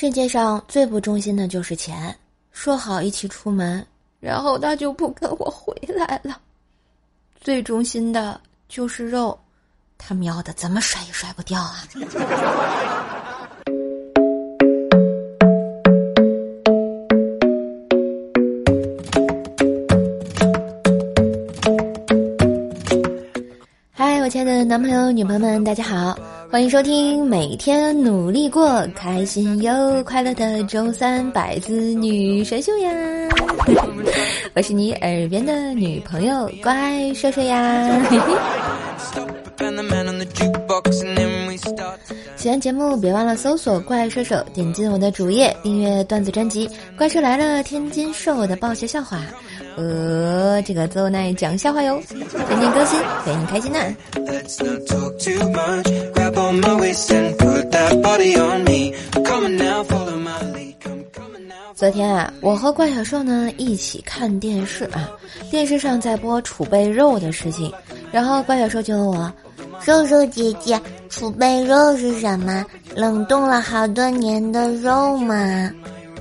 世界上最不忠心的就是钱，说好一起出门，然后他就不跟我回来了。最忠心的就是肉，他喵的怎么甩也甩不掉啊！嗨，我亲爱的男朋友、女朋友们，大家好，欢迎收听每天努力过、开心又快乐的周三百字女神秀呀！我是你耳边的女朋友乖帅帅呀！喜欢节目别忘了搜索“怪兽手”，点进我的主页订阅段子专辑《怪兽来了》，天津瘦的爆笑笑话。呃，这个周奈讲笑话哟，天天更新，陪你开心呢。昨天啊，我和怪小兽呢一起看电视啊，电视上在播储备肉的事情，然后怪小兽就问我：“瘦瘦姐姐，储备肉是什么？冷冻了好多年的肉吗？”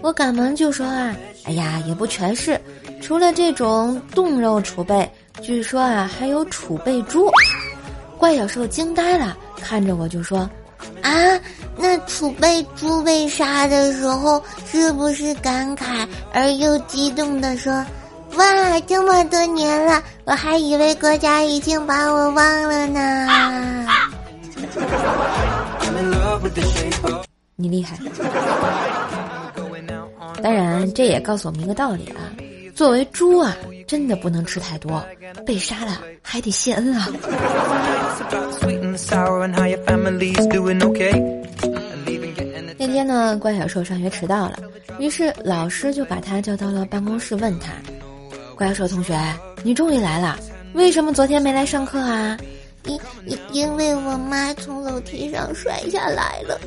我赶忙就说啊：“哎呀，也不全是。”除了这种冻肉储备，据说啊还有储备猪。怪小兽惊呆了，看着我就说：“啊，那储备猪被杀的时候，是不是感慨而又激动的说：‘哇，这么多年了，我还以为国家已经把我忘了呢？’ 你厉害。当然，这也告诉我们一个道理啊。”作为猪啊，真的不能吃太多，被杀了还得谢恩啊！那天呢，怪小兽上学迟到了，于是老师就把他叫到了办公室，问他：“怪小兽同学，你终于来了，为什么昨天没来上课啊？”“因因因为我妈从楼梯上摔下来了。”“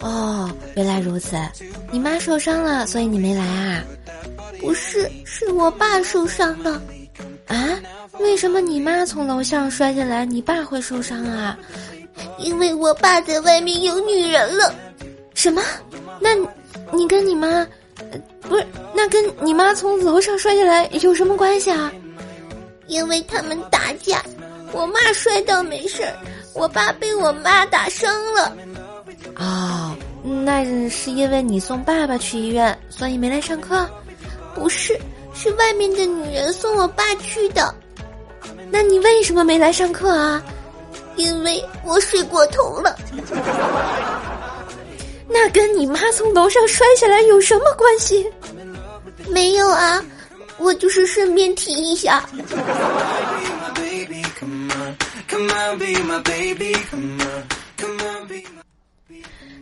哦，原来如此，你妈受伤了，所以你没来啊？”不是，是我爸受伤了，啊？为什么你妈从楼上摔下来，你爸会受伤啊？因为我爸在外面有女人了。什么？那，你跟你妈，不是？那跟你妈从楼上摔下来有什么关系啊？因为他们打架，我妈摔倒没事儿，我爸被我妈打伤了。哦，那是因为你送爸爸去医院，所以没来上课。不是，是外面的女人送我爸去的。那你为什么没来上课啊？因为我睡过头了。那跟你妈从楼上摔下来有什么关系？没有啊，我就是顺便提一下。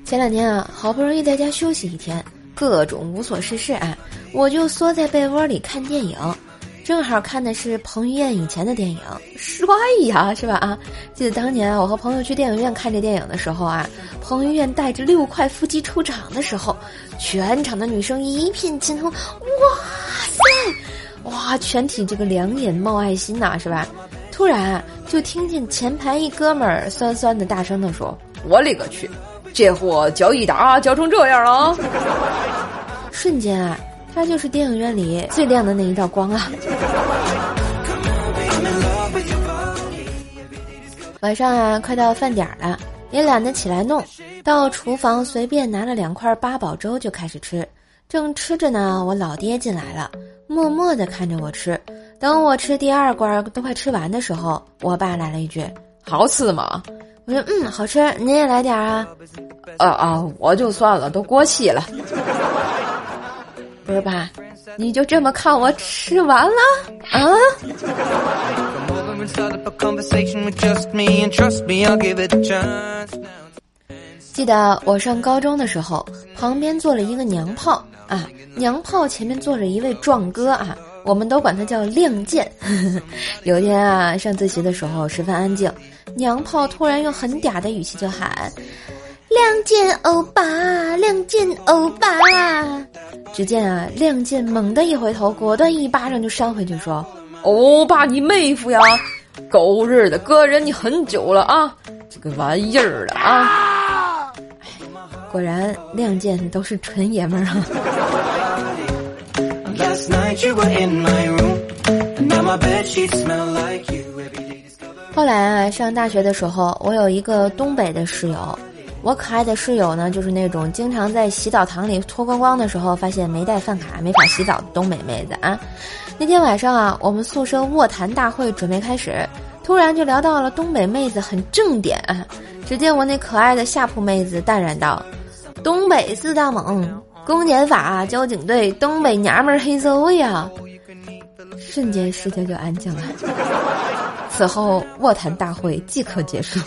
前两天啊，好不容易在家休息一天，各种无所事事啊。我就缩在被窝里看电影，正好看的是彭于晏以前的电影，帅呀，是吧？啊，记得当年我和朋友去电影院看这电影的时候啊，彭于晏带着六块腹肌出场的时候，全场的女生一片惊呼：“哇塞，哇！”全体这个两眼冒爱心呐，是吧？突然就听见前排一哥们儿酸酸的大声的说：“我勒个去，这货嚼一打嚼成这样了！”瞬间啊！他就是电影院里最亮的那一道光啊！晚上啊，快到饭点了，也懒得起来弄，到厨房随便拿了两块八宝粥就开始吃。正吃着呢，我老爹进来了，默默的看着我吃。等我吃第二罐都快吃完的时候，我爸来了一句：“好吃吗？”我说：“嗯，好吃。您也来点啊？”“啊啊，我就算了，都过期了。”不是吧？你就这么看我吃完了啊？记得我上高中的时候，旁边坐了一个娘炮啊，娘炮前面坐着一位壮哥啊，我们都管他叫亮剑。有一天啊，上自习的时候十分安静，娘炮突然用很嗲的语气就喊。亮剑欧巴，亮剑欧巴。只见啊，亮剑猛地一回头，果断一巴掌就扇回去，说：“欧巴，你妹夫呀！狗日的，哥忍你很久了啊！这个玩意儿了啊！果然亮剑都是纯爷们儿啊。后来啊，上大学的时候，我有一个东北的室友。我可爱的室友呢，就是那种经常在洗澡堂里脱光光的时候，发现没带饭卡没法洗澡的东北妹子啊。那天晚上啊，我们宿舍卧谈大会准备开始，突然就聊到了东北妹子很正点。只见我那可爱的下铺妹子淡然道：“东北四大猛，公检法、交警队、东北娘们儿黑社会啊！”瞬间世界就安静了。此后卧谈大会即可结束。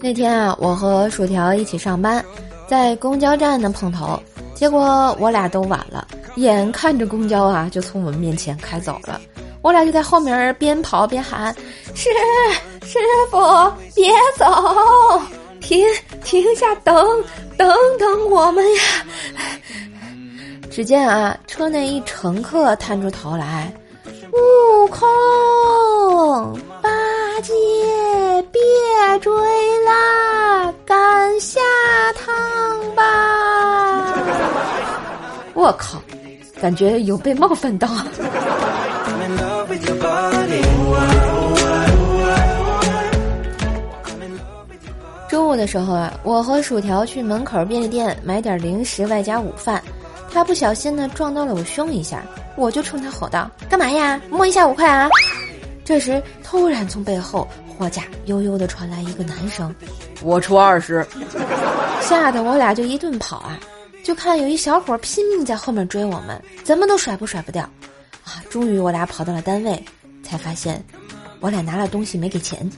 那天啊，我和薯条一起上班，在公交站呢碰头，结果我俩都晚了，眼看着公交啊就从我们面前开走了，我俩就在后面边跑边喊：“师师傅，别走，停停下，等等等我们呀！”只见啊，车内一乘客探出头来。悟空，八戒，别追啦，赶下趟吧！我靠，感觉有被冒犯到。中午的时候啊，我和薯条去门口便利店买点零食外加午饭，他不小心呢撞到了我胸一下。我就冲他吼道：“干嘛呀？摸一下五块啊！”这时，突然从背后货架悠悠的传来一个男声：“我出二十。”吓得我俩就一顿跑啊！就看有一小伙拼命在后面追我们，怎么都甩不甩不掉啊！终于我俩跑到了单位，才发现我俩拿了东西没给钱。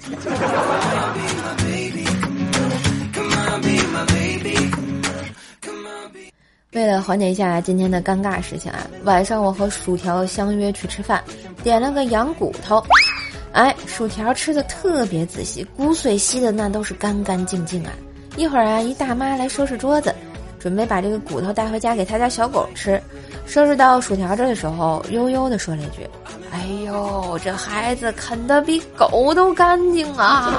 为了缓解一下今天的尴尬事情啊，晚上我和薯条相约去吃饭，点了个羊骨头。哎，薯条吃的特别仔细，骨髓吸的那都是干干净净啊。一会儿啊，一大妈来收拾桌子，准备把这个骨头带回家给他家小狗吃。收拾到薯条这的时候，悠悠的说了一句：“哎呦，这孩子啃的比狗都干净啊。”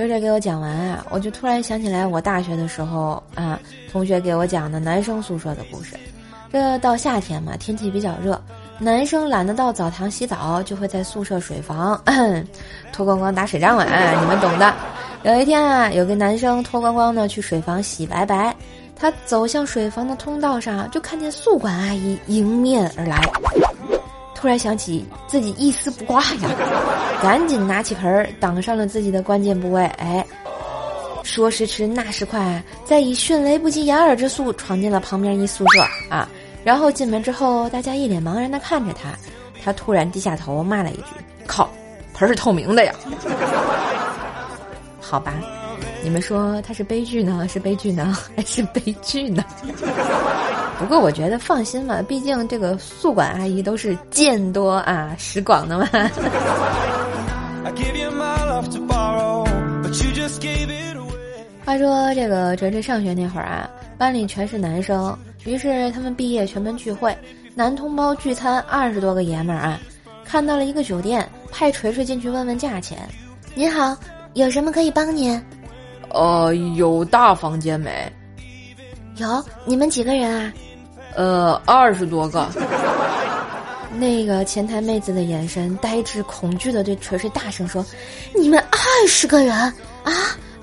锤锤给我讲完啊，我就突然想起来我大学的时候啊，同学给我讲的男生宿舍的故事。这到夏天嘛，天气比较热，男生懒得到澡堂洗澡，就会在宿舍水房 脱光光打水仗啊，你们懂的。有一天啊，有个男生脱光光的去水房洗白白，他走向水房的通道上，就看见宿管阿姨迎面而来。突然想起自己一丝不挂呀，赶紧拿起盆儿挡上了自己的关键部位。哎，说时迟，那时快，再以迅雷不及掩耳之速闯进了旁边一宿舍啊！然后进门之后，大家一脸茫然的看着他，他突然低下头骂了一句：“靠，盆是透明的呀！” 好吧，你们说他是悲剧呢，是悲剧呢，还是悲剧呢？不过我觉得放心嘛，毕竟这个宿管阿姨都是见多啊识广的嘛。话说这个哲哲上学那会儿啊，班里全是男生，于是他们毕业全班聚会，男同胞聚餐二十多个爷们儿啊，看到了一个酒店，派锤锤进去问问价钱。您好，有什么可以帮您？呃，有大房间没？有，你们几个人啊？呃，二十多个。那个前台妹子的眼神呆滞恐惧的对锤锤大声说：“你们二十个人啊，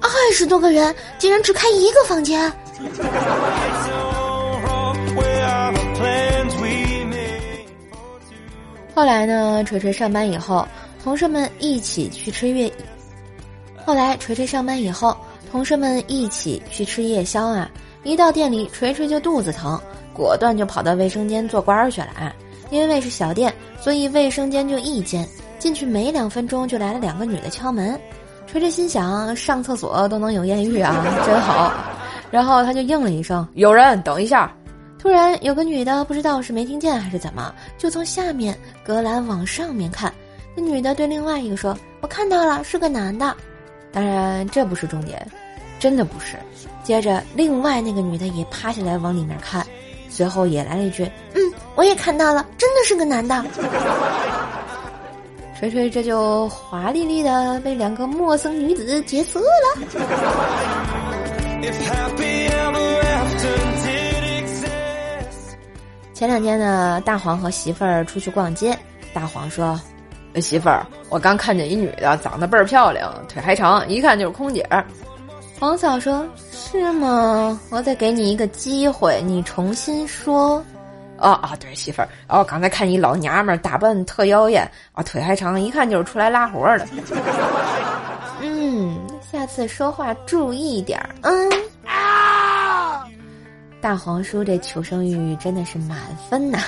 二十多个人，竟然只开一个房间！” 后来呢，锤锤上班以后，同事们一起去吃月。后来锤锤上班以后，同事们一起去吃夜宵啊。一到店里，锤锤就肚子疼。果断就跑到卫生间做官儿去了啊！因为是小店，所以卫生间就一间，进去没两分钟就来了两个女的敲门。锤锤心想，上厕所都能有艳遇啊，真好。然后他就应了一声：“有人，等一下。”突然有个女的不知道是没听见还是怎么，就从下面隔栏往上面看。那女的对另外一个说：“我看到了，是个男的。”当然这不是重点，真的不是。接着另外那个女的也趴下来往里面看，随后也来了一句：“嗯，我也看到了，真的是个男的。”锤锤这就华丽丽的被两个陌生女子劫色了。前两天呢，大黄和媳妇儿出去逛街。大黄说：“媳妇儿，我刚看见一女的，长得倍儿漂亮，腿还长，一看就是空姐。”黄嫂说：“是吗？我再给你一个机会，你重新说。”哦哦，对，媳妇儿，哦，刚才看你老娘们儿打扮特妖艳，啊，腿还长，一看就是出来拉活的。嗯，下次说话注意点儿。嗯啊，大黄叔这求生欲真的是满分呐。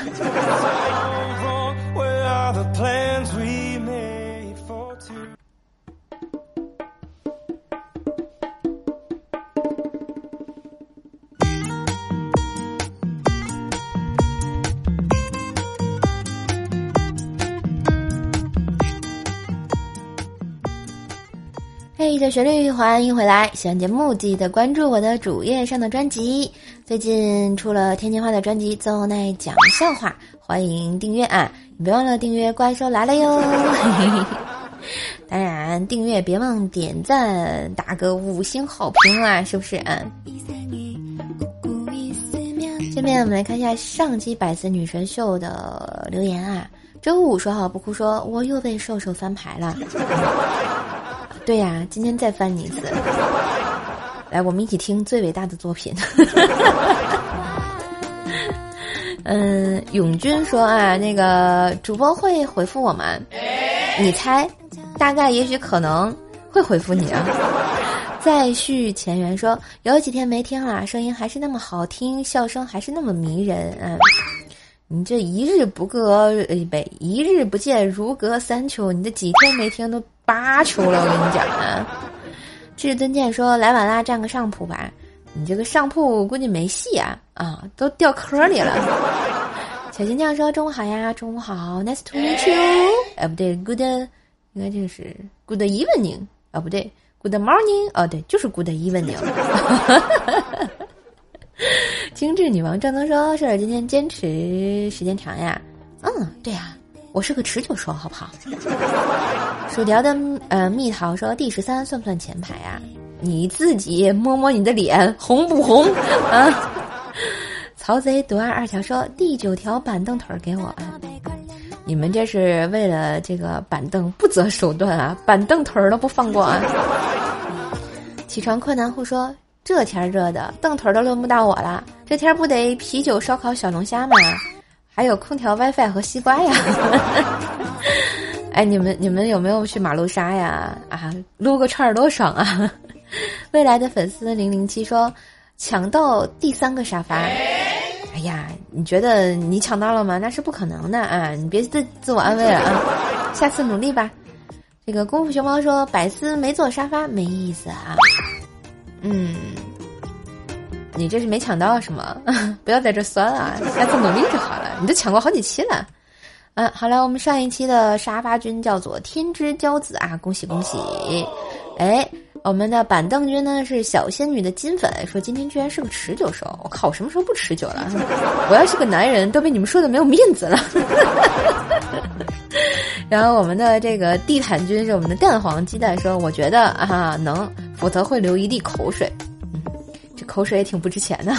嘿，小旋律，欢迎回来！喜欢节目记得关注我的主页上的专辑。最近出了天津话的专辑《邹奈讲笑话》，欢迎订阅啊！你别忘了订阅《怪兽来了》哟！当然，订阅别忘点赞，打个五星好评啊！是不是啊？下面我们来看一下上期百思女神秀的留言啊。周五说好不哭，说我又被瘦瘦翻牌了。对呀，今天再翻你一次。来，我们一起听最伟大的作品。嗯，永军说啊，那个主播会回复我们？你猜，大概也许可能会回复你啊。再续前缘说，有几天没听了，声音还是那么好听，笑声还是那么迷人。嗯，你这一日不隔呃不，一日不见如隔三秋，你这几天没听都。八球了，我跟你讲啊！至尊剑说来晚啦，占个上铺吧。你这个上铺估计没戏啊啊，都掉壳里了。小金匠说中午好呀，中午好，Nice to meet you。哎，不对，Good，应该这是 Good evening。啊，不对，Good morning。哦，对，就是 Good evening。精致女王正能说，是今天坚持时间长呀。嗯，对呀。我是个持久手，好不好？薯条的呃蜜桃说第十三算不算前排啊？你自己摸摸你的脸，红不红 啊？曹贼独爱二条说第九条板凳腿儿给我啊！你们这是为了这个板凳不择手段啊？板凳腿儿都不放过啊！起床困难户说这天热的，凳腿儿都轮不到我了，这天不得啤酒、烧烤、小龙虾吗？还有空调、WiFi 和西瓜呀！哎，你们你们有没有去马路杀呀？啊，撸个串儿多爽啊！未来的粉丝零零七说，抢到第三个沙发。哎呀，你觉得你抢到了吗？那是不可能的啊！你别自自我安慰了啊！下次努力吧。这个功夫熊猫说，百思没坐沙发没意思啊。嗯。你这是没抢到是吗？不要在这酸啊，下次努力就好了。你都抢过好几期了。嗯，好了，我们上一期的沙发君叫做天之骄子啊，恭喜恭喜！哎，我们的板凳君呢是小仙女的金粉，说今天居然是个持久手。我靠，我什么时候不持久了？我要是个男人，都被你们说的没有面子了。然后我们的这个地毯君是我们的蛋黄鸡蛋，说我觉得啊能，否则会流一地口水。这口水也挺不值钱的。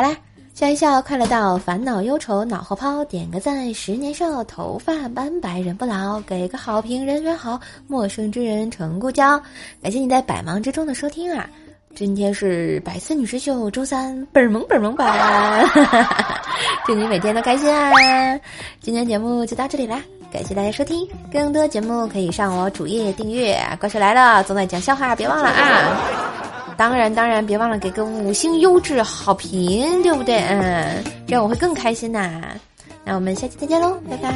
好啦，笑一笑，快乐到烦恼忧愁脑后抛，点个赞，十年少，头发斑白人不老，给个好评，人缘好，陌生之人成故交。感谢你在百忙之中的收听啊！今天是百思女神秀周三，本萌本萌版，祝你每天都开心啊！今天节目就到这里啦。感谢大家收听，更多节目可以上我主页订阅。怪兽来了，总在讲笑话，别忘了啊！当然当然，别忘了给个五星优质好评，对不对？嗯，这样我会更开心呐。那我们下期再见喽，拜拜。